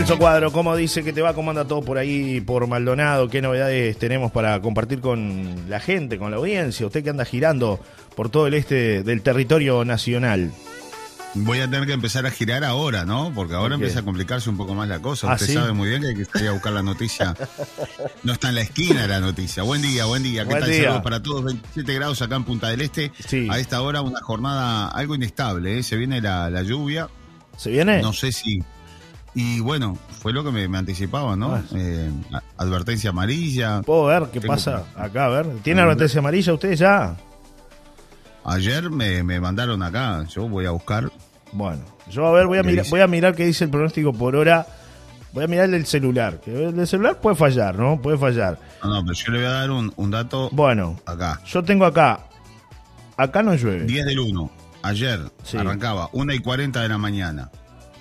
Celso Cuadro, ¿cómo dice que te va? ¿Cómo anda todo por ahí, por Maldonado? ¿Qué novedades tenemos para compartir con la gente, con la audiencia? Usted que anda girando por todo el este del territorio nacional. Voy a tener que empezar a girar ahora, ¿no? Porque ahora empieza a complicarse un poco más la cosa. ¿Ah, Usted sí? sabe muy bien que hay que salir a buscar la noticia. No está en la esquina la noticia. Buen día, buen día. ¿Qué Buen tal? día. Saludos para todos. 27 grados acá en Punta del Este. Sí. A esta hora una jornada algo inestable. ¿eh? Se viene la, la lluvia. ¿Se viene? No sé si... Y bueno, fue lo que me, me anticipaba, ¿no? Ah. Eh, advertencia amarilla. ¿Puedo ver qué Tengo- pasa acá? A ver. ¿Tiene advertencia amarilla usted ya? Ayer me, me mandaron acá. Yo voy a buscar. Bueno, yo a ver, voy a, ¿Qué mirar, voy a mirar qué dice el pronóstico por hora. Voy a mirar el del celular. Que el del celular puede fallar, ¿no? Puede fallar. No, no, pero yo le voy a dar un, un dato Bueno, acá. yo tengo acá. Acá no llueve. 10 del 1. Ayer Sí. arrancaba 1 y 40 de la mañana.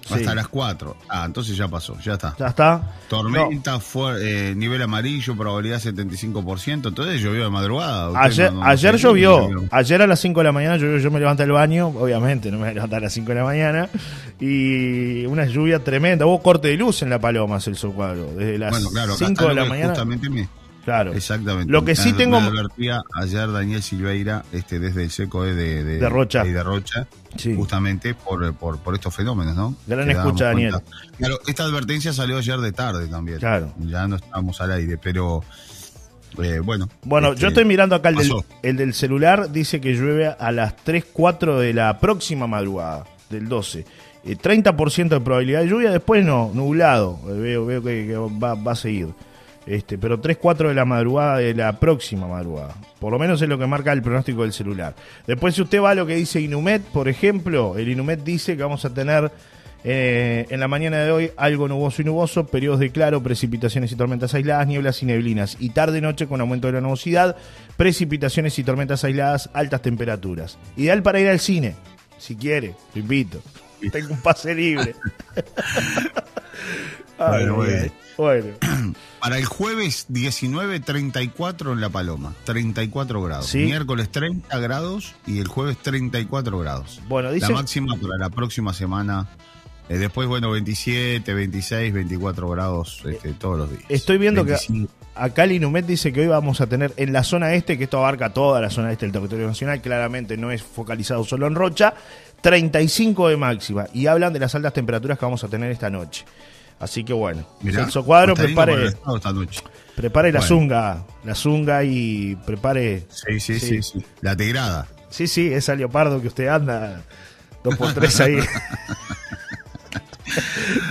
Sí. Hasta las 4. Ah, entonces ya pasó, ya está. ¿Ya está? Tormenta, fuer- eh, nivel amarillo, probabilidad 75%. Entonces llovió de madrugada. No. Ayer, no- no ayer sé, llovió. Ayer a las 5 de la mañana llovió. Yo me levanté del baño. Obviamente, no me voy a levantar a las 5 de la mañana. Y una lluvia tremenda. Hubo corte de luz en La Paloma, Celso Cuadro. Desde las Bueno, claro, acá 5 está de la mañana. Justamente me- Claro. exactamente. Lo que sí Me- tengo- Me advertía ayer Daniel Silveira, este, desde el seco de, de, De Rocha. y de Rocha, Sí. justamente por, por, por estos fenómenos, ¿no? Gran Que escucha, Daniel. cuenta. Claro, esta advertencia salió ayer de tarde también. Claro. Ya no estábamos al aire, pero eh, bueno. Bueno, este, yo estoy mirando acá el del, el del celular, dice que llueve a las 3, 4 de la próxima madrugada, del 12. Eh, 30% de probabilidad de lluvia, después no, nublado, Eh, veo, veo que, que va, va a seguir. Este, pero 3, 4 de la madrugada de la próxima madrugada. Por lo menos es lo que marca el pronóstico del celular. Después si usted va a lo que dice Inumet, por ejemplo, el Inumet dice que vamos a tener eh, en la mañana de hoy algo nuboso y nuboso, periodos de claro, precipitaciones y tormentas aisladas, nieblas y neblinas. Y tarde y noche con aumento de la nubosidad, precipitaciones y tormentas aisladas, altas temperaturas. Ideal para ir al cine, si quiere, lo invito. Tengo un pase libre. Ay, Bueno. Para el jueves 19, 34 en La Paloma, 34 grados. Sí. Miércoles 30 grados y el jueves 34 grados. Bueno, dice- La máxima para la próxima semana. eh, después, bueno, 27, 26, 24 grados este, todos los días. Estoy viendo 25. que acá el Inumet dice que hoy vamos a tener en la zona este, que esto abarca toda la zona este del territorio nacional, claramente no es focalizado solo en Rocha, 35 de máxima. Y hablan de las altas temperaturas que vamos a tener esta noche. Así que bueno, Mirá, Celso Cuadro, prepare, estado esta noche. prepare la Bueno. zunga, la zunga y prepare. Sí, sí, Sí. sí, sí. La tegrada. Sí, sí, esa leopardo que usted anda, dos por tres ahí.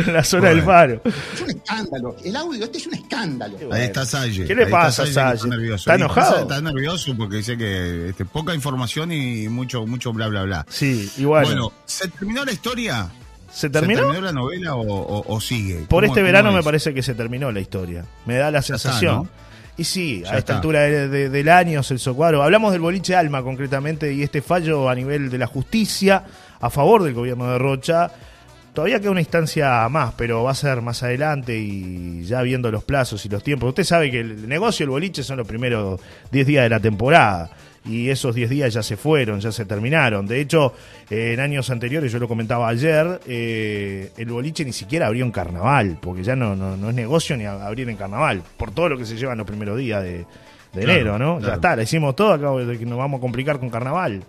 en la zona del faro. Es un escándalo. El audio este es un escándalo. Bueno. Ahí está Salle. ¿Qué le Ahí pasa, que Salle? nervioso. ¿Está enojado? Está nervioso porque dice que este, poca información y mucho, mucho bla, bla, bla. Sí, bueno, Bueno, ¿se terminó la historia? ¿Se terminó? ¿Se terminó la novela o, o- o sigue? Por ¿Cómo- este verano me parece que se terminó la historia. Me da la está, sensación. ¿no? Y sí, Ya a esta está. altura de- de- del año, Celso Cuadro. Hablamos del boliche Alma concretamente y este fallo a nivel de la justicia a favor del gobierno de Rocha. Todavía queda una instancia más, pero va a ser más adelante y ya viendo los plazos y los tiempos. Usted sabe que el negocio del boliche son los primeros 10 días de la temporada y esos 10 días ya se fueron, ya se terminaron. De hecho, eh, en años anteriores, yo lo comentaba ayer, eh, el boliche ni siquiera abrió en carnaval, porque ya no, no, no es negocio ni abrir en carnaval, por todo lo que se lleva en los primeros días de, de Claro, enero, ¿no? Ya está, la hicimos todo, acabo de que nos vamos a complicar con carnaval.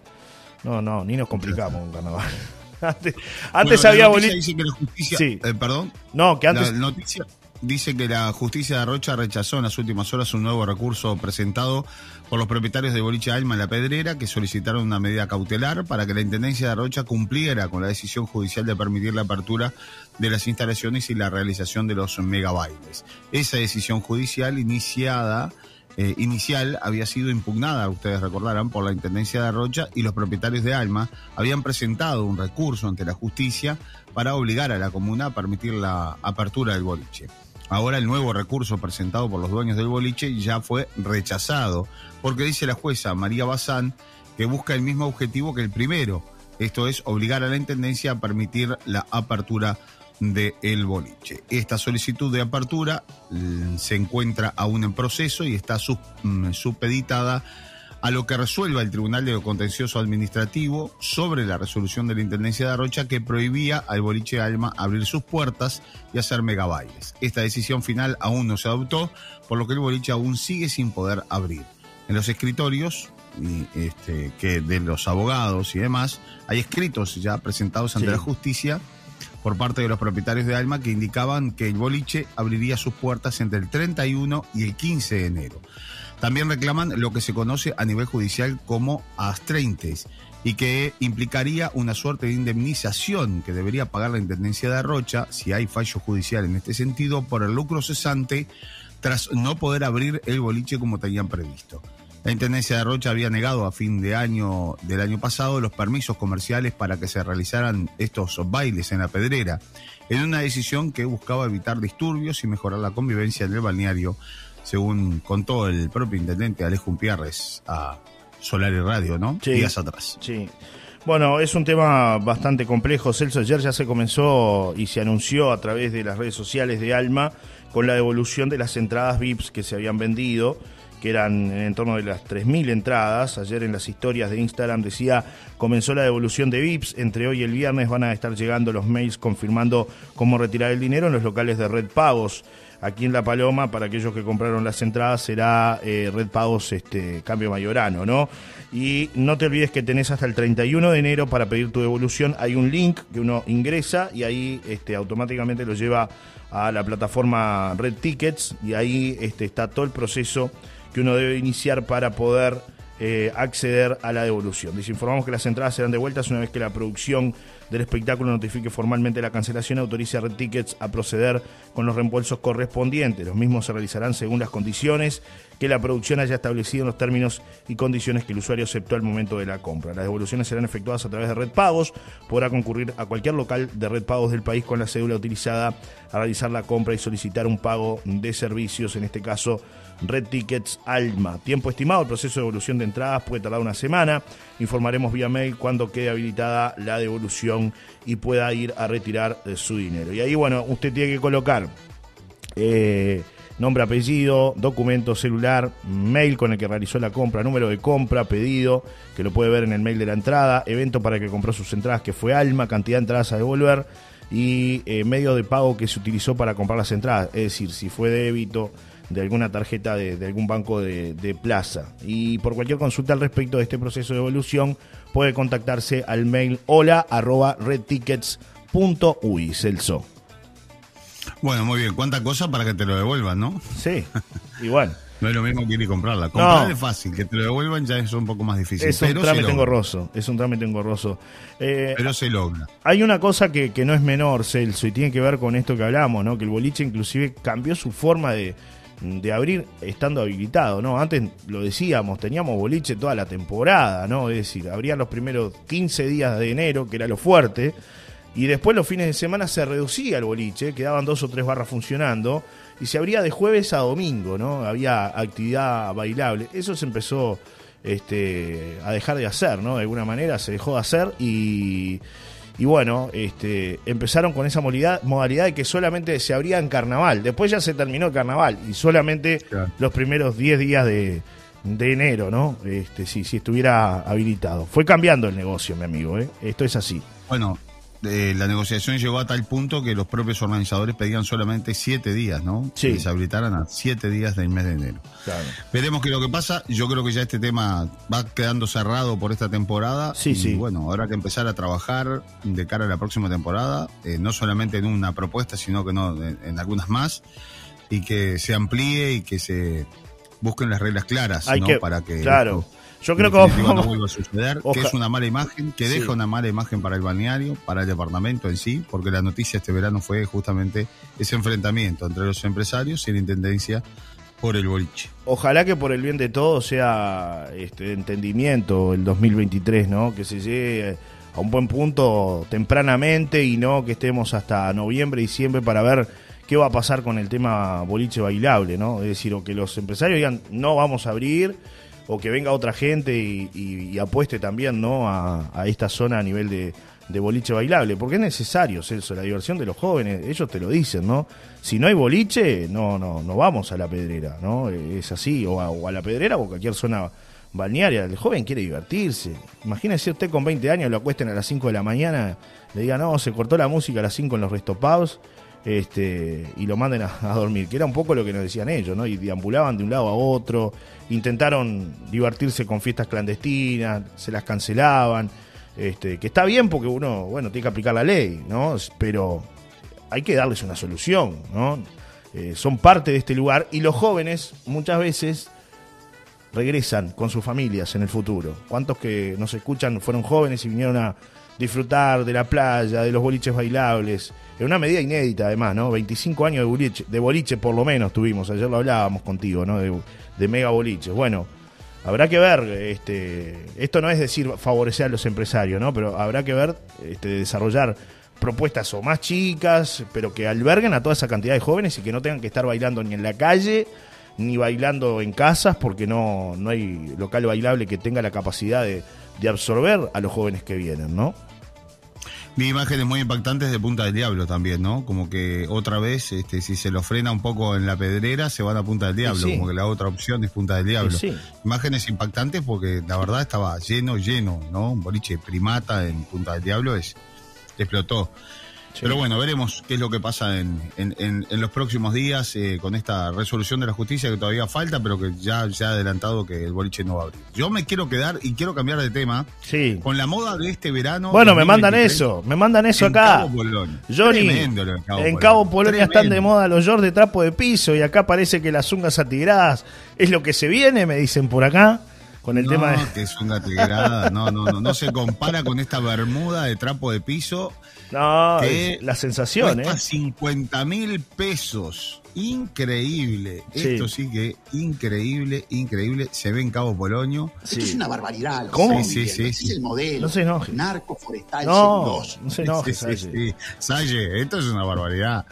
No, no, ni nos complicamos con carnaval. antes antes Bueno, había boliche. dice que la justicia, Sí. eh, perdón, No, que antes. la noticia dice que la justicia de Rocha rechazó en las últimas horas un nuevo recurso presentado por los propietarios de Boliche Alma en La Pedrera que solicitaron una medida cautelar para que la Intendencia de Rocha cumpliera con la decisión judicial de permitir la apertura de las instalaciones y la realización de los megabailes. Esa decisión judicial iniciada eh, inicial había sido impugnada, ustedes recordarán, por la Intendencia de Rocha y los propietarios de Alma habían presentado un recurso ante la justicia para obligar a la comuna a permitir la apertura del boliche. Ahora el nuevo recurso presentado por los dueños del boliche ya fue rechazado, porque dice la jueza María Bazán que busca el mismo objetivo que el primero, esto es obligar a la Intendencia a permitir la apertura del boliche. Esta solicitud de apertura mm, se encuentra aún en proceso y está sub- mm, supeditada a lo que resuelva el Tribunal de Contencioso Administrativo sobre la resolución de la Intendencia de Arrocha que prohibía al boliche Alma abrir sus puertas y hacer megabailes. Esta decisión final aún no se adoptó, por lo que el boliche aún sigue sin poder abrir. En los escritorios y, este, que de los abogados y demás, hay escritos ya presentados ante Sí. la justicia por parte de los propietarios de Alma que indicaban que el boliche abriría sus puertas entre el 31 y el 15 de enero. También reclaman lo que se conoce a nivel judicial como astreintes y que implicaría una suerte de indemnización que debería pagar la Intendencia de Arrocha, si hay fallo judicial en este sentido, por el lucro cesante tras no poder abrir el boliche como tenían previsto. La Intendencia de Arrocha había negado a fin de año del año pasado los permisos comerciales para que se realizaran estos bailes en la pedrera, en una decisión que buscaba evitar disturbios y mejorar la convivencia en el balneario, según contó el propio intendente Alejo Pierres a Solar y Radio, ¿no? Sí. Días atrás. Sí. Bueno, es un tema bastante complejo. Celso, ayer ya se comenzó y se anunció a través de las redes sociales de Alma con la devolución de las entradas VIPs que se habían vendido, que eran en torno de las 3.000 entradas. Ayer en las historias de Instagram decía, comenzó la devolución de VIPs. Entre hoy y el viernes van a estar llegando los mails confirmando cómo retirar el dinero en los locales de Red Pagos. Aquí en La Paloma, para aquellos que compraron las entradas, será eh, Red Pagos este, Cambio Mayorano, ¿no? Y no te olvides que tenés hasta el 31 de enero para pedir tu devolución. Hay un link que uno ingresa y ahí este, automáticamente lo lleva a la plataforma Red Tickets y ahí este, está todo el proceso que uno debe iniciar para poder eh, acceder a la devolución. Les informamos que las entradas serán devueltas una vez que la producción del espectáculo notifique formalmente la cancelación autorice a Red Tickets a proceder con los reembolsos correspondientes. Los mismos se realizarán según las condiciones que la producción haya establecido en los términos y condiciones que el usuario aceptó al momento de la compra. Las devoluciones serán efectuadas a través de Red Pagos. Podrá concurrir a cualquier local de Red Pagos del país con la cédula utilizada a realizar la compra y solicitar un pago de servicios, en este caso Red Tickets Alma. Tiempo estimado, el proceso de devolución de entradas puede tardar una semana. Informaremos vía mail cuando quede habilitada la devolución y pueda ir a retirar su dinero. Y ahí, bueno, usted tiene que colocar eh, nombre, apellido, documento, celular, mail con el que realizó la compra, número de compra, pedido, que lo puede ver en el mail de la entrada, evento para el que compró sus entradas, que fue Alma, cantidad de entradas a devolver y eh, medio de pago que se utilizó para comprar las entradas, es decir, si fue débito de alguna tarjeta de, de algún banco de, de plaza. Y por cualquier consulta al respecto de este proceso de evolución, puede contactarse al mail hola arroba redtickets.uy, Celso. Bueno, muy bien. ¿Cuánta cosa para que te lo devuelvan, no? Sí, igual. No es lo mismo que ir y comprarla. Comprar No. es fácil, que te lo devuelvan ya es un poco más difícil. Es un pero trámite engorroso, es un trámite engorroso. Eh, Pero se logra. hay una cosa que, que no es menor, Celso, y tiene que ver con esto que hablamos, ¿no? Que el boliche inclusive cambió su forma de, de abrir estando habilitado, ¿no? Antes lo decíamos, teníamos boliche toda la temporada, ¿no? Es decir, abrían los primeros 15 días de enero, que era lo fuerte, y después los fines de semana se reducía el boliche, quedaban dos o tres barras funcionando, y se abría de jueves a domingo, ¿no? Había actividad bailable. Eso se empezó este, a dejar de hacer, ¿no? De alguna manera se dejó de hacer y, y bueno, este, empezaron con esa modalidad, modalidad de que solamente se abría en carnaval. Después ya se terminó el carnaval y solamente Claro. los primeros 10 días de, de enero, ¿no? Este, si, si estuviera habilitado. Fue cambiando el negocio, mi amigo, ¿eh? Esto es así. Bueno, eh, la negociación llegó a tal punto que los propios organizadores pedían solamente siete días, ¿no? Sí. Que se habilitaran a siete días del mes de enero. Claro. Veremos qué es lo que pasa. Yo creo que ya este tema va quedando cerrado por esta temporada. Sí, y sí. bueno, habrá que empezar a trabajar de cara a la próxima temporada, eh, no solamente en una propuesta, sino que no en, en algunas más, y que se amplíe y que se busquen las reglas claras, Hay ¿no? que, Para que claro. esto, Yo creo que vamos, no vuelva a suceder, que Oja- es una mala imagen, que Sí. deja una mala imagen para el balneario, para el departamento en sí, porque la noticia este verano fue justamente ese enfrentamiento entre los empresarios y la intendencia por el boliche. Ojalá que por el bien de todos sea este entendimiento el 2023, ¿no? Que se llegue a un buen punto tempranamente y no que estemos hasta noviembre, diciembre para ver qué va a pasar con el tema boliche bailable, ¿no? Es decir, o que los empresarios digan no vamos a abrir o que venga otra gente y, apueste también, ¿no? A, esta zona a nivel de, boliche bailable, porque es necesario, Celso, la diversión de los jóvenes, ellos te lo dicen, ¿no? Si no hay boliche, no, no, no vamos a la pedrera, ¿no? Es así, o a, la pedrera o cualquier zona balnearia. El joven quiere divertirse. Imagínese usted con 20 años, lo acuesten a las 5 de la mañana, le digan, no, se cortó la música a las 5 en los restopados este, y lo manden a, dormir, que era un poco lo que nos decían ellos, ¿no? Y deambulaban de un lado a otro, intentaron divertirse con fiestas clandestinas, se las cancelaban, este, que está bien porque uno, bueno, tiene que aplicar la ley, ¿no? Pero hay que darles una solución, ¿no? Eh, son parte de este lugar y los jóvenes muchas veces regresan con sus familias en el futuro. ¿Cuántos que nos escuchan fueron jóvenes y vinieron a disfrutar de la playa, de los boliches bailables? En una medida inédita además, ¿no? 25 años de boliche, de boliche por lo menos tuvimos, ayer lo hablábamos contigo, ¿no? De, de mega boliches. Bueno, habrá que ver, este, esto no es decir favorecer a los empresarios, ¿no? Pero habrá que ver, este, desarrollar propuestas o más chicas, pero que alberguen a toda esa cantidad de jóvenes y que no tengan que estar bailando ni en la calle ni bailando en casas porque no, no hay local bailable que tenga la capacidad de, de absorber a los jóvenes que vienen, ¿no? Mi imagen es muy impactante de Punta del Diablo también, ¿no? Como que otra vez, este, si se lo frena un poco en la pedrera, se van a Punta del Diablo, sí. como que la otra opción es Punta del Diablo. Sí. Imágenes impactantes porque la verdad estaba lleno, lleno, ¿no? Un boliche primata en Punta del Diablo es, explotó. Sí. Pero bueno, veremos qué es lo que pasa en, en, en, en los próximos días eh, con esta resolución de la justicia que todavía falta, pero que ya, ya ha adelantado que el boliche no va a abrir. Yo me quiero quedar y quiero cambiar de tema sí. con la moda de este verano. Bueno, me mandan eso, me mandan eso en acá. Cabo. Johnny, Tremendo lo de Cabo en Polonio. Cabo Polonia están de moda los shorts de trapo de piso y acá parece que las ungas atigradas es lo que se viene, me dicen por acá. Con el no, tema de... que es una tigrada. No, no, no, no se compara con esta bermuda de trapo de piso. No, que la sensación, ¿eh? Cuesta 50 mil pesos. Increíble. Sí. Esto sí que increíble, increíble. Se ve en Cabo Polonio. Esto es una barbaridad. lo ¿Cómo? Sí, viviendo. sí, Este sí. es el modelo. No se enoje. Narco forestal No, 2. no se enoje, Sí, sí, Salle. sí. Salle, esto es una barbaridad.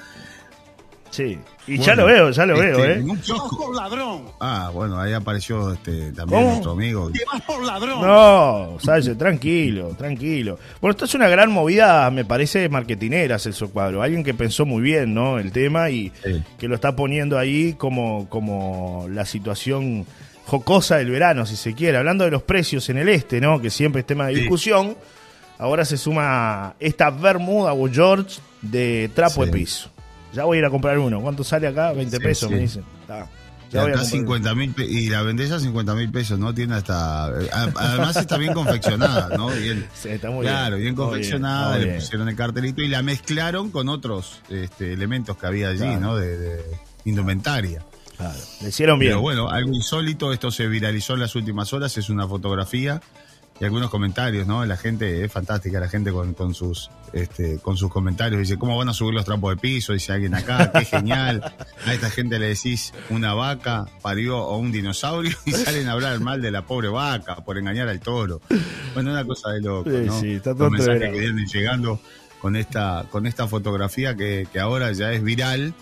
Sí. Y Bueno, ya lo veo, ya lo este, veo, ¿eh? en un Vas kiosco. por ladrón. Ah, bueno, ahí apareció este, también ¿Cómo? nuestro amigo. Te vas por ladrón. No, Salle, tranquilo, tranquilo. Bueno, esto es una gran movida, me parece, marketinera, Celso Cuadro. Alguien que pensó muy bien, ¿no? El tema y Sí. que lo está poniendo ahí como, como la situación jocosa del verano, si se quiere. Hablando de los precios en el este, ¿no? Que siempre es tema de Sí. discusión. Ahora se suma esta bermuda o George de trapo Sí. de piso. Ya voy a ir a comprar uno. ¿Cuánto sale acá? 20 Sí, pesos, sí. me dicen. Ah, Y ya voy a acá comprar 50 mil y la vendés a 50 mil pesos, ¿no? Tiene hasta. a- Además está bien confeccionada, ¿no? Bien. Sí, está muy claro, bien. bien Muy confeccionada, muy le pusieron el cartelito y la mezclaron con otros este, elementos que había allí, Claro. ¿no? De, de indumentaria. Claro, le hicieron bien. Pero bueno, algo insólito, esto se viralizó en las últimas horas, es una fotografía y algunos comentarios, ¿no? La gente es fantástica, la gente con, con sus este, con sus comentarios dice, ¿cómo van a subir los trapos de piso? Dice alguien acá, qué genial. A esta gente le decís una vaca parió a un dinosaurio y salen a hablar mal de la pobre vaca por engañar al toro. Bueno, una cosa de loco, Sí, ¿no? sí, está todo Los mensajes que vienen llegando con esta, con esta fotografía que, que ahora ya es viral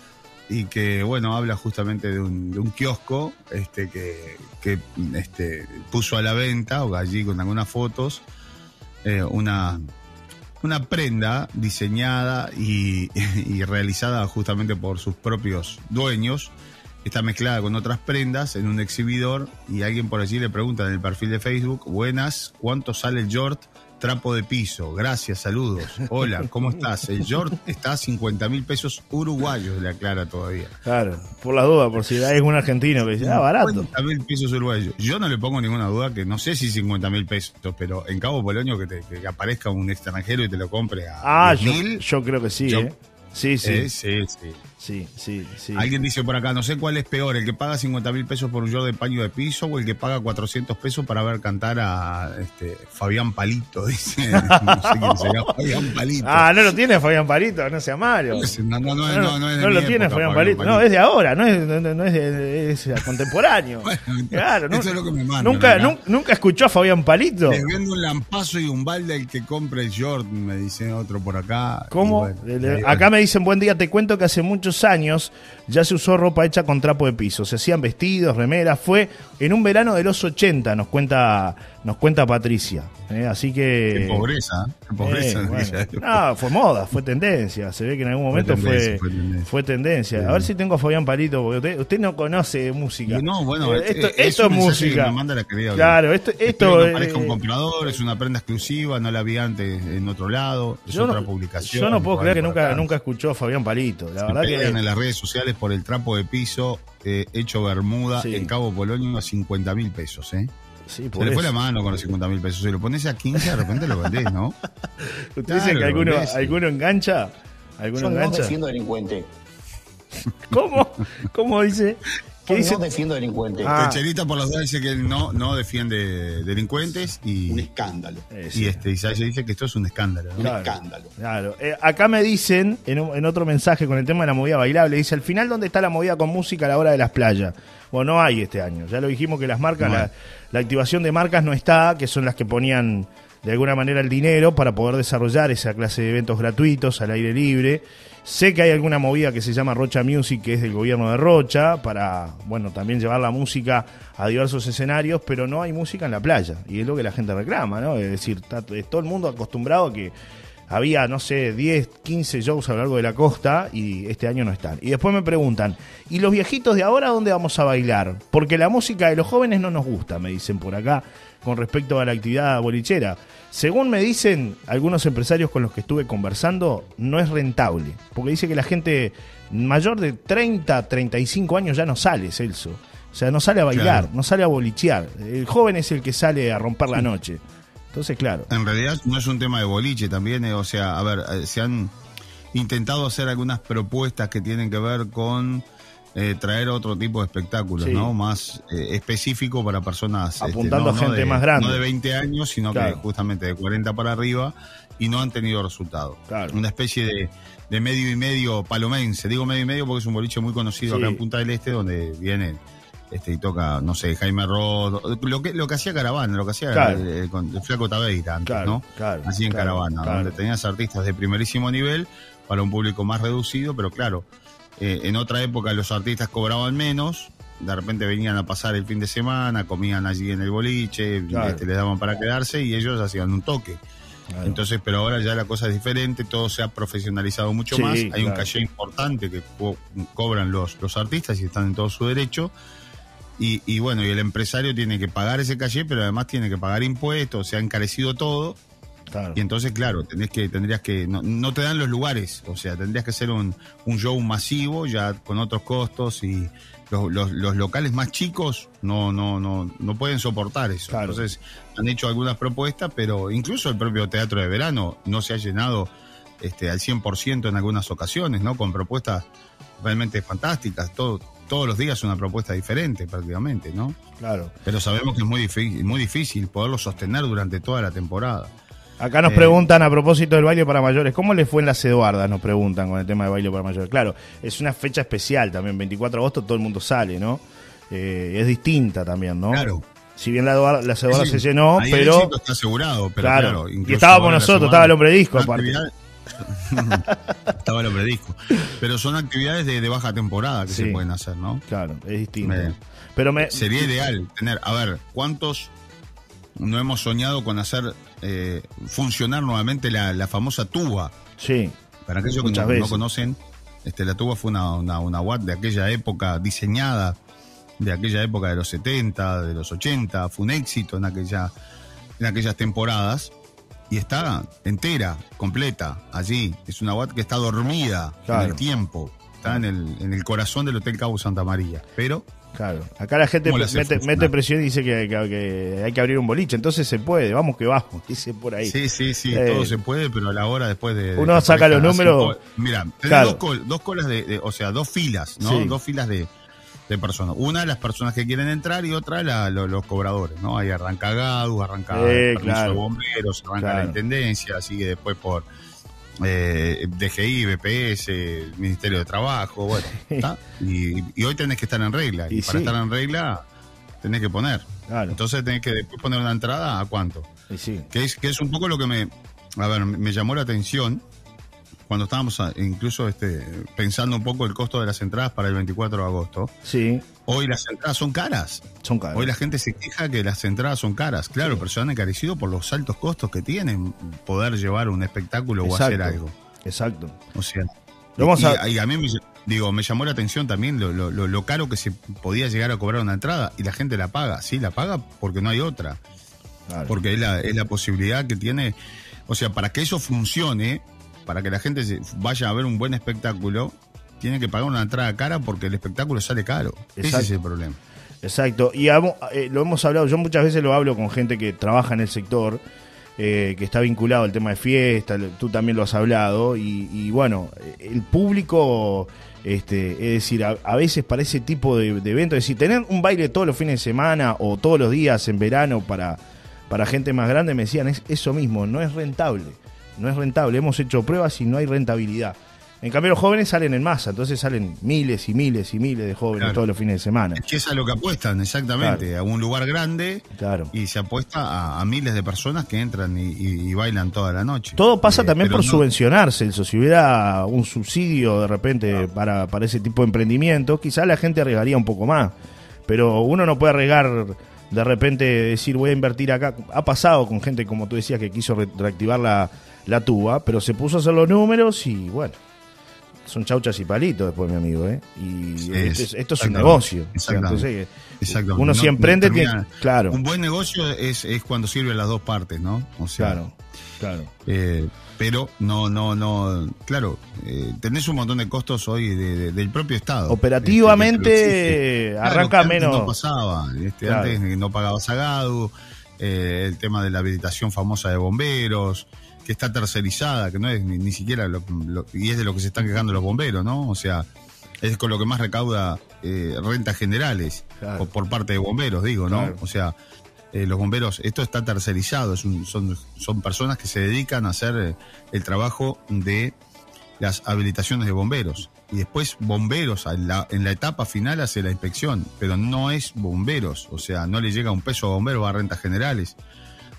y que bueno habla justamente de un, de kiosco este que, que este puso a la venta o allí con algunas fotos eh, una una prenda diseñada y, y realizada justamente por sus propios dueños. Está mezclada con otras prendas en un exhibidor y alguien por allí le pregunta en el perfil de Facebook buenas cuánto sale el short trapo de piso gracias saludos hola cómo estás el short está a 50 mil pesos uruguayos le aclara todavía Claro, por la duda, por si hay un argentino que dice, ah, barato. 50 mil pesos uruguayos. Yo no le pongo ninguna duda que no sé si 50 mil pesos, pero en Cabo Polonio que, te, que aparezca un extranjero y te lo compre a Ah, 10 yo, mil. yo creo que sí, yo- ¿eh? Sí, sí, eh, sí, sí. Sí, sí, sí. Alguien dice por acá, no sé cuál es peor, el que paga 50 mil pesos por un short de paño de piso o el que paga 400 pesos para ver cantar a este, Fabián Palito, dice. No sé quién será Fabián Palito. Ah, no lo tiene Fabián Palito, no sea Mario. No, no, no, no, No, no es de no mi lo tiene época, Fabián Palito. No, es de ahora, no es, no, no es, de- es contemporáneo. Bueno, claro, eso es lo que me mandan nunca, nunca escuchó a Fabián Palito. Les vendo un lampazo y un balde al que compre el short, me dice otro por acá. ¿Cómo? Bueno, Le- le- Acá me dicen, buen día, te cuento que hace muchos años ya se usó ropa hecha con trapo de piso. Se hacían vestidos, remeras. Fue en un verano de los 80, nos cuenta, nos cuenta Patricia. Eh, así que. Qué pobreza, ¿eh? qué pobreza. Eh, en bueno. fue moda, fue tendencia. Se ve que en algún momento tendencia, fue, fue tendencia. fue tendencia. A ver si tengo a Fabián Palito, porque usted, usted no conoce música. No, bueno, Eh, eh, esto, es esto es música. que me manda la querida Claro, esto, esto no parezca un eh, comprador, es una prenda exclusiva, no la vi antes en otro lado, es yo otra no, publicación. yo no puedo creer que nunca, acá. nunca escuchó a Fabián Palito. La Se verdad que. en las redes sociales por el trapo de piso eh, hecho Bermuda Sí. en Cabo Polonio a 50 mil pesos, ¿eh? Sí, Se le fue eso. la mano con los 50 mil pesos. Si lo pones a 15, de repente lo vendés, ¿no? ¿Usted Claro, dice que alguno, alguno engancha? ¿Alguno Yo no engancha? defiendo delincuente. ¿Cómo? ¿Cómo dice? ¿Qué dice? no defiendo delincuente. Ah. Cherita por las dudas dice que él no, no defiende delincuentes Un y, escándalo. Eh, y este, Isaiah dice que esto es un escándalo. ¿no? Un Claro. escándalo. Claro. Eh, acá me dicen, en, un- en otro mensaje con el tema de la movida bailable, dice, al final, ¿dónde está la movida con música a la hora de las playas? Bueno, no hay este año. Ya lo dijimos que las marcas, No hay. la, la activación de marcas no está, que son las que ponían de alguna manera el dinero para poder desarrollar esa clase de eventos gratuitos al aire libre. Sé que hay alguna movida que se llama Rocha Music, que es del gobierno de Rocha, para, bueno, también llevar la música a diversos escenarios, pero no hay música en la playa. Y es lo que la gente reclama, ¿no? Es decir, todo el mundo acostumbrado a que había, no sé, 10, 15 shows a lo largo de la costa y este año no están. Y después me preguntan, ¿y los viejitos de ahora dónde vamos a bailar? Porque la música de los jóvenes no nos gusta, me dicen por acá, con respecto a la actividad bolichera. Según me dicen algunos empresarios con los que estuve conversando, no es rentable. Porque dice que la gente mayor de 30, 35 años ya no sale, Celso. O sea, no sale a bailar, Claro. no sale a bolichear. El joven es el que sale a romper la noche. Entonces, claro. En realidad no es un tema de boliche también, eh, o sea, a ver, eh, se han intentado hacer algunas propuestas que tienen que ver con eh, traer otro tipo de espectáculos, Sí. ¿no? Más eh, específico para personas... este, Apuntando no- a no gente de- más grande. No de 20 años, sino Claro. que justamente de 40 para arriba y no han tenido resultado. Claro. Una especie de, de medio y medio palomense. Digo medio y medio porque es un boliche muy conocido Sí. acá en Punta del Este, donde viene... Este, y toca, no sé, Jaime Ross, lo que, lo que hacía Caravana, lo que hacía Claro. el Flaco Tabeira antes, Claro, ¿no? claro, así en caravana, donde tenías artistas de primerísimo nivel para un público más reducido, pero claro, eh, en otra época los artistas cobraban menos, de repente venían a pasar el fin de semana, comían allí en el boliche, este, les daban para quedarse y ellos hacían un toque. Claro. Entonces, pero ahora ya la cosa es diferente, todo se ha profesionalizado mucho Sí, más, hay un caché importante que co- cobran los, los artistas y están en todo su derecho. Y, y bueno, y el empresario tiene que pagar ese caché, pero además tiene que pagar impuestos, se ha encarecido todo. Claro. Y entonces, claro, tenés que, tendrías que, no, no te dan los lugares, o sea, tendrías que hacer un, un show masivo ya con otros costos y los, los, los locales más chicos no, no, no, no pueden soportar eso. Claro. Entonces, han hecho algunas propuestas, pero incluso el propio teatro de verano no se ha llenado este, al 100% en algunas ocasiones, ¿no? Con propuestas realmente fantásticas, todo, todos los días una propuesta diferente prácticamente, ¿no? Claro. Pero sabemos que es muy difícil, muy difícil poderlo sostener durante toda la temporada. Acá nos Eh, preguntan a propósito del baile para mayores, ¿cómo le fue en las Eduardas? Nos preguntan con el tema de baile para mayores. Claro, es una fecha especial también, 24 de agosto todo el mundo sale, ¿no? Eh, es distinta también, ¿no? Claro. Si bien la las Eduardas Sí, se llenó, ahí el pero... éxito está asegurado, pero Claro. claro. Y estábamos la nosotros, semana- estaba el hombre disco, aparte. estaba el hombre disco. Pero son actividades de, de baja temporada que Sí. se pueden hacer, ¿no? Claro, es distinto. Me- pero me... Sería ideal tener, a ver, ¿cuántos no hemos soñado con hacer eh, funcionar nuevamente la, la famosa tuba? Sí, Para aquellos que no, conocen, este, la tuba fue una, una, una Watt de aquella época diseñada, de aquella época de los 70, de los 80, fue un éxito en, aquella, en aquellas temporadas y está entera, completa, allí. Es una Watt que está dormida Claro. en el tiempo, está en el, en el corazón del Hotel Cabo Santa María. Pero claro. Acá la gente ¿Cómo le hace mete, presión y dice que, que- que hay que abrir un boliche, entonces se puede, vamos que vamos, dice por ahí. sí, sí, sí, Eh, todo se puede, pero a la hora después de... Uno saca los números- Mira, Claro. dos, col- dos colas de, de- o sea, dos filas, ¿no? Sí. Dos filas de, de personas. Una, las personas que quieren entrar y otra, la- lo- los cobradores, ¿no? Ahí arranca GADU, arranca Eh, el claro. de bomberos, arranca Claro. la intendencia, sigue después por eh, DGI, BPS, Ministerio de Trabajo, bueno, ¿está? Y, y hoy tenés que estar en regla. Y, Y para sí. estar en regla, tenés que poner. Claro. Entonces tenés que después poner una entrada a cuánto Y sí. que es, que es un poco lo que me, a ver, me llamó la atención cuando estábamos a- incluso este, pensando un poco el costo de las entradas para el 24 de agosto, Sí, hoy las entradas son caras. son caros. Hoy la gente se queja que las entradas son caras. Claro, pero se han encarecido por los altos costos que tienen poder llevar un espectáculo o hacer algo. Exacto. O sea, Lo vamos y, a- y a mí me, digo, me llamó la atención también lo, lo- lo- lo caro que se podía llegar a cobrar una entrada y la gente la paga. Sí, la paga porque no hay otra. Claro. Porque es la, es la posibilidad que tiene. O sea, para que eso funcione, para que la gente vaya a ver un buen espectáculo, tiene que pagar una entrada cara porque el espectáculo sale caro. Ese es el problema. Exacto. Y eh, lo hemos hablado, yo muchas veces lo hablo con gente que trabaja en el sector, eh, que está vinculado al tema de fiesta, tú también lo has hablado, y, y bueno, eh, el público, este, es decir, a, a veces para ese tipo de, de eventos, es decir, tener un baile todos los fines de semana o todos los días en verano para, para gente más grande, me decían, es eso mismo, no es rentable, no es rentable, hemos hecho pruebas y no hay rentabilidad. En cambio los jóvenes salen en masa, entonces salen miles y miles y miles de jóvenes Claro. todos los fines de semana. Es que es a lo que apuestan, exactamente. A un lugar grande Claro. y se apuesta a, a miles de personas que entran y, y- y bailan toda la noche. Todo pasa Eh, también por no- subvencionarse. Celso. Si hubiera un subsidio de repente para, para ese tipo de emprendimiento, quizás la gente arriesgaría un poco más. Pero uno no puede arriesgar de repente decir voy a invertir acá. Ha pasado con gente, como tú decías, que quiso re- reactivar la, la tuba, pero se puso a hacer los números y bueno. Son chauchas y palitos después, mi amigo, ¿eh? Y Sí, esto, es, esto es un negocio. Entonces, Exactamente. uno si No- emprende, termina- tiene, claro, Un buen negocio es, es cuando sirve a las dos partes, ¿no? O sea, claro, claro. eh, pero no, no, no. Claro, eh, tenés un montón de costos hoy de- de- del propio Estado. Operativamente, Este. Claro, arranca menos- No pasaba. Este, Claro. Antes no pagabas a GADU, eh, el tema de la habilitación famosa de bomberos, que está tercerizada, que no es ni, ni siquiera lo, lo- y es de lo que se están quejando los bomberos, ¿no? O sea, es con lo que más recauda eh, rentas generales Claro. por, por parte de bomberos, digo, ¿no? Claro. O sea, eh, los bomberos, esto está tercerizado, es un- son, son personas que se dedican a hacer eh, el trabajo de las habilitaciones de bomberos. Y después bomberos en la, en la etapa final hace la inspección, pero no es bomberos, o sea, no le llega un peso a bomberos a rentas generales.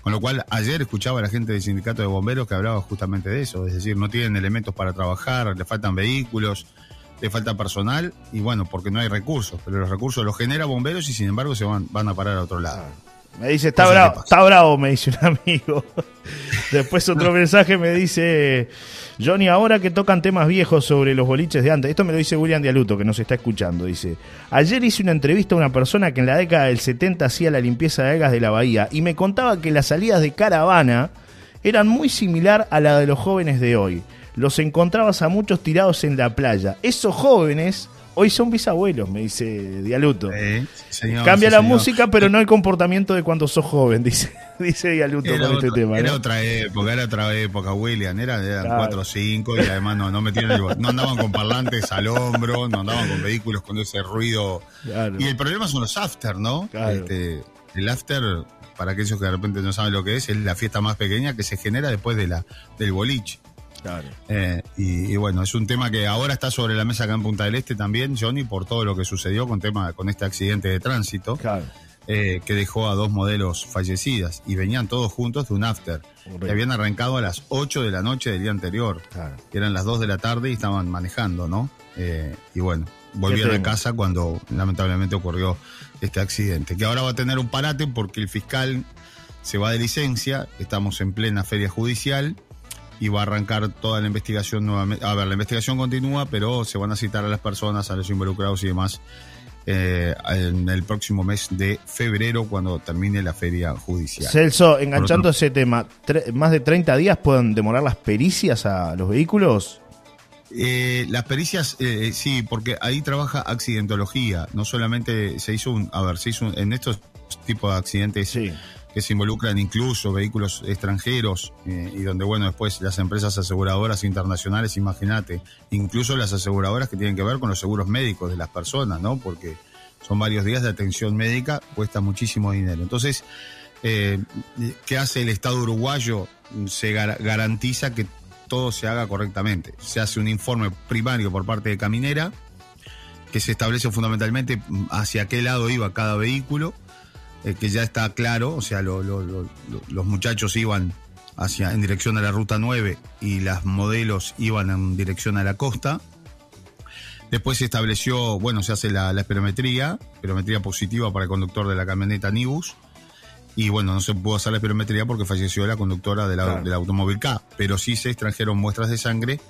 Con lo cual, ayer escuchaba a la gente del sindicato de bomberos que hablaba justamente de eso, es decir, no tienen elementos para trabajar, le faltan vehículos, le falta personal, y bueno, porque no hay recursos, pero los recursos los genera bomberos y sin embargo se van, van a parar a otro lado. Me dice, está bravo, está bravo, me dice un amigo. Después otro mensaje me dice, Johnny, ahora que tocan temas viejos sobre los boliches de antes, esto me lo dice William Dialuto, que nos está escuchando, dice, ayer hice una entrevista a una persona que en la década del 70 hacía la limpieza de algas de la bahía y me contaba que las salidas de caravana eran muy similar a la de los jóvenes de hoy. Los encontrabas a muchos tirados en la playa. Esos jóvenes hoy son bisabuelos, me dice Dialuto. Eh, señor, Cambia sí, la señor. música, pero no el comportamiento de cuando sos joven, dice, dice Dialuto Era, con este tema. era ¿no? otra época, era otra época, William. Era, eran Claro. cuatro o cinco y además no, no bo- no andaban con parlantes al hombro, no andaban con vehículos con ese ruido. Claro. Y el problema son los after, ¿no? Claro. Este, el after, para aquellos que de repente no saben lo que es, es la fiesta más pequeña que se genera después de la del boliche. Claro. Eh, y, y bueno, es un tema que ahora está sobre la mesa acá en Punta del Este también, Johnny, por todo lo que sucedió con tema con este accidente de tránsito Claro. eh, que dejó a dos modelos fallecidas y venían todos juntos de un after. Correcto. Que habían arrancado a las 8 de la noche del día anterior. Claro. Que eran las 2 de la tarde y estaban manejando, ¿no? Eh, y bueno, volvieron a casa cuando lamentablemente ocurrió este accidente. Que ahora va a tener un parate porque el fiscal se va de licencia, estamos en plena feria judicial y va a arrancar toda la investigación nuevamente. A ver, la investigación continúa, pero se van a citar a las personas, a los involucrados y demás eh, en el próximo mes de febrero cuando termine la feria judicial. Celso, enganchando otro- ese tema, ¿más de 30 días pueden demorar las pericias a los vehículos? Eh, las pericias, eh, sí, porque ahí trabaja accidentología. No solamente se hizo un, a ver, se hizo un- en estos tipos de accidentes Sí. Que se involucran incluso vehículos extranjeros eh, y donde, bueno, después las empresas aseguradoras internacionales, imagínate, incluso las aseguradoras que tienen que ver con los seguros médicos de las personas, ¿no? Porque son varios días de atención médica, cuesta muchísimo dinero. Entonces, eh, ¿qué hace el Estado uruguayo? Se gar- garantiza que todo se haga correctamente. Se hace un informe primario por parte de Caminera, que se establece fundamentalmente mm, hacia qué lado iba cada vehículo, eh, que ya está claro, o sea, lo- lo- lo- lo- los muchachos iban hacia, en dirección a la ruta 9 y las modelos iban en dirección a la costa. Después se estableció, bueno, se hace la, la espirometría, espirometría positiva para el conductor de la camioneta Nibus. Y bueno, no se pudo hacer la espirometría porque falleció la conductora de la- Claro. del automóvil K. Pero sí se extrajeron muestras de sangre.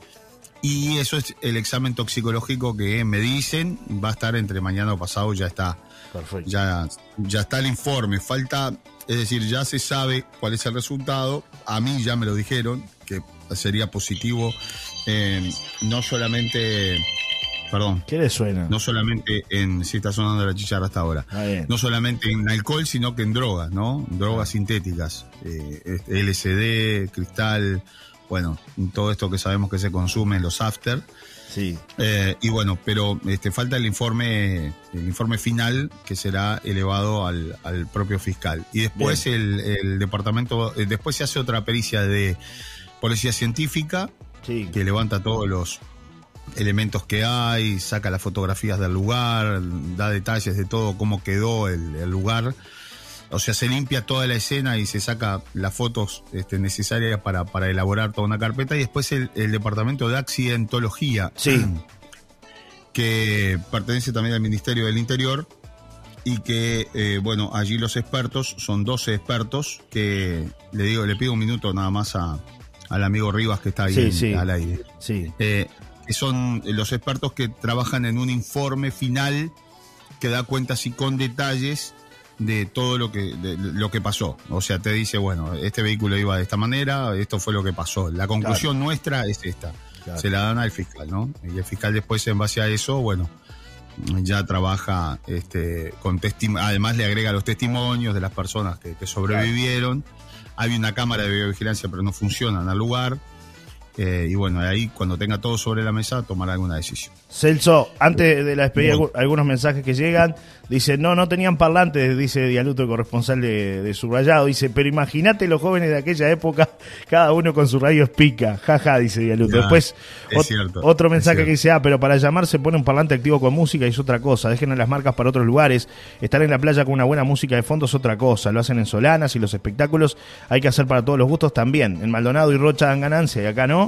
Y eso es el examen toxicológico que me dicen va a estar entre mañana o pasado, ya está Perfecto. ya, ya está el informe. Falta, es decir, ya se sabe cuál es el resultado. A mí ya me lo dijeron, que sería positivo eh, no solamente, perdón, ¿Qué le suena? no solamente en, si está sonando la chicharra hasta ahora, no solamente en alcohol, sino que en drogas, ¿no? Drogas sintéticas, eh, LSD, cristal, bueno, todo esto que sabemos que se consume en los after. Sí. Eh, y bueno, pero este, falta el informe, el informe final que será elevado al, al propio fiscal. Y después el, el departamento, eh, después se hace otra pericia de policía científica Sí. que levanta todos los elementos que hay, saca las fotografías del lugar, da detalles de todo, cómo quedó el, el lugar. O sea, se limpia toda la escena y se saca las fotos este, necesarias para, para elaborar toda una carpeta. Y después el, el departamento de accidentología, Sí. que pertenece también al Ministerio del Interior. Y que, eh, bueno, allí los expertos, son 12 expertos, que le digo, le pido un minuto nada más a, al amigo Rivas que está ahí Sí, en- sí. al aire Sí. eh, son los expertos que trabajan en un informe final que da cuenta así con detalles de todo lo que de- lo que pasó. O sea, te dice, bueno, este vehículo iba de esta manera, esto fue lo que pasó. La conclusión nuestra es esta. Claro. Se la dan al fiscal, ¿no? Y el fiscal después en base a eso, bueno, ya trabaja este con testimonios, además le agrega los testimonios de las personas que, que sobrevivieron. Hay una cámara de videovigilancia pero no funciona en el lugar. Eh, y bueno, ahí cuando tenga todo sobre la mesa tomará alguna decisión. Celso, antes de la despedida, algunos mensajes que llegan. Dice, no, no tenían parlantes, dice Dialuto, el corresponsal de, de Subrayado. Dice, pero imagínate los jóvenes de aquella época, cada uno con su radio pica. Jaja, dice Dialuto. Ya, Después, es ot- cierto, otro mensaje que dice, ah, pero para llamar se pone un parlante activo con música y es otra cosa. Dejen las marcas para otros lugares. Estar en la playa con una buena música de fondo es otra cosa. Lo hacen en Solanas y los espectáculos hay que hacer para todos los gustos también. En Maldonado y Rocha dan ganancia y acá no.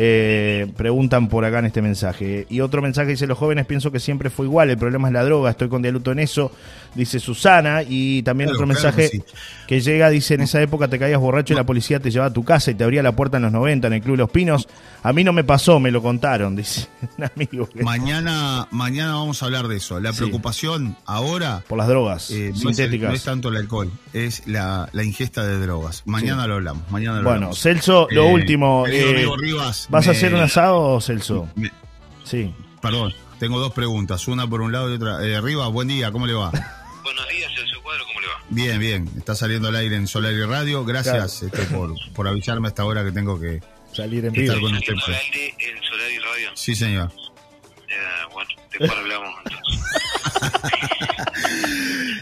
Eh, preguntan por acá en este mensaje. Y otro mensaje dice, los jóvenes pienso que siempre fue igual, el problema es la droga, estoy con Dialuto en eso, dice Susana. Y también Claro, otro claro mensaje que sí. que llega, dice, en esa época te caías borracho y la policía te llevaba a tu casa y te abría la puerta en los 90 en el Club Los Pinos. A mí no me pasó, me lo contaron, dice un amigo. Mañana, mañana vamos a hablar de eso. La Sí. preocupación ahora Por las drogas eh, no, es el- sintéticas. no es tanto el alcohol, es la, la ingesta de drogas. Mañana lo hablamos. Mañana lo bueno, hablamos. Celso, lo Eh, último. eh, Rivas, ¿Vas a hacer un asado, Celso? me- Sí. perdón, tengo dos preguntas. Una por un lado y otra. Eh, Rivas, buen día, ¿cómo le va? Buenos días, Celso Cuadro, ¿cómo le va? Bien, bien. Está saliendo al aire en Solar y Radio. Gracias este, por, por avisarme a esta hora que tengo que Salir en vivo. estar con usted. Al pues. aire en Solar y Radio. Sí, señor. Eh, bueno, después hablamos entonces.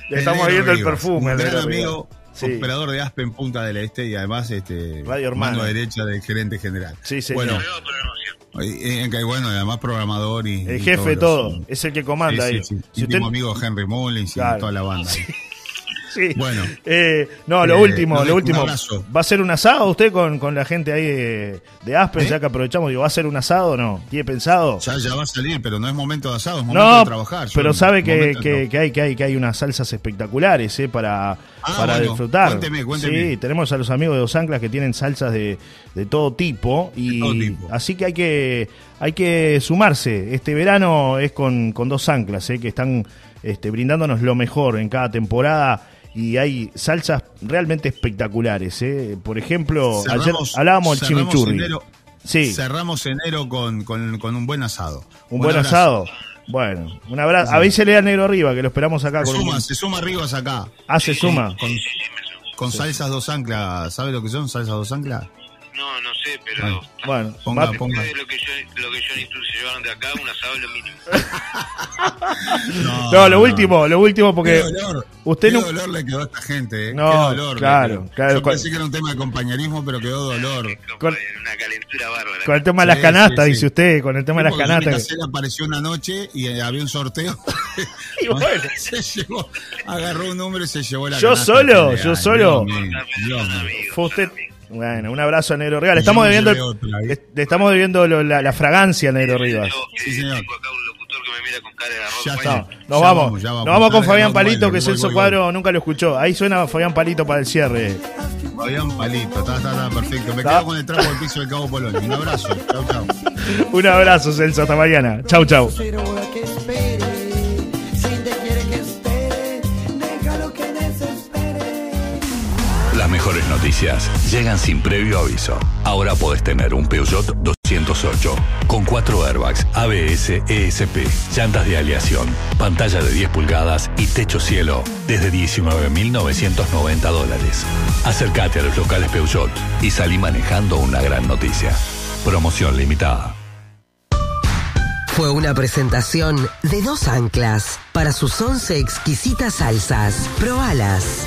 Le estamos viendo el perfume. Un gran amigo. Sí. operador de Aspen Punta del Este y además este Radio mano derecha del gerente general. Sí, señor. Bueno, eh, que bueno, además programador y. El y jefe de todo, los- es el que comanda Sí, ahí. sí, sí. Si usted- amigo de Henry Mullins Claro. y toda la banda. Sí. Bueno. Eh, no, lo Eh, último, lo último. ¿Va a ser un asado usted con, con la gente ahí de, de Aspen? ¿Eh? Ya que aprovechamos, digo, ¿va a ser un asado o no? ¿Tiene pensado? Ya, ya va a salir, pero no es momento de asado, es momento No, de trabajar. pero Yo- sabe que, que, que hay, que, hay, que hay unas salsas espectaculares eh, para, Ah, para bueno, disfrutar. cuénteme, cuénteme. Sí, tenemos a los amigos de Dos Anclas que tienen salsas de, de todo tipo. Y todo tipo. Así que hay que hay que sumarse. Este verano es con, con Dos Anclas, eh, que están este, brindándonos lo mejor en cada temporada. Y hay salsas realmente espectaculares. eh. Por ejemplo, ayer Cerramos- hablábamos del chimichurri. enero- Sí. Cerramos enero con, con, con un buen asado. Un buen asado. Bueno, un abrazo. Avísele al negro arriba que lo esperamos acá Se con un- suma, se suma Rivas acá. Ah, se suma. Con, Sí, sí, con salsas dos anclas. ¿Sabe lo que son salsas dos anclas? No, no sé, pero. Bueno, Bueno, Ponga, ponga. De lo que yo, lo que John y tú se llevaron de acá, un asado es lo mínimo. no, lo último, lo último porque Qué dolor. usted qué no- dolor le quedó a esta gente, ¿eh? No, Qué dolor. claro, claro, Yo cual- pensé que era un tema de compañerismo, pero quedó dolor. Con- Una calentura bárbara. con el tema de las Sí, canastas, sí, sí. dice usted, con el tema de las canastas. Casella apareció una noche y eh, había un sorteo. Y bueno. se llevó, agarró un número y se llevó la Yo canasta solo, yo solo. Fue usted, Bueno, un abrazo a Negro Rivas. Le estamos debiendo, ¿eh? le, estamos debiendo lo- la, la fragancia a Negro Rivas. Sí, señor. tengo acá un locutor que me mira con cara de arroz. Ya está. Nos Ya vamos, vamos, ya nos vamos. con Fabián Palito, que Celso Cuadro nunca lo escuchó. Ahí suena Fabián Palito para el cierre. Fabián Palito, está, está, está perfecto. Me Está. quedo con el trapo del piso del Cabo Polonio. Un abrazo. Chau, chau. Un abrazo, Celso. Hasta mañana. Chau, chau. Las mejores noticias llegan sin previo aviso. Ahora podés tener un Peugeot 208 con 4 airbags, ABS, ESP, llantas de aleación, pantalla de 10 pulgadas y techo cielo desde 19.990 dólares. Acércate a los locales Peugeot y salí manejando una gran noticia. Promoción limitada. Fue una presentación de dos anclas para sus once exquisitas salsas. Probalas.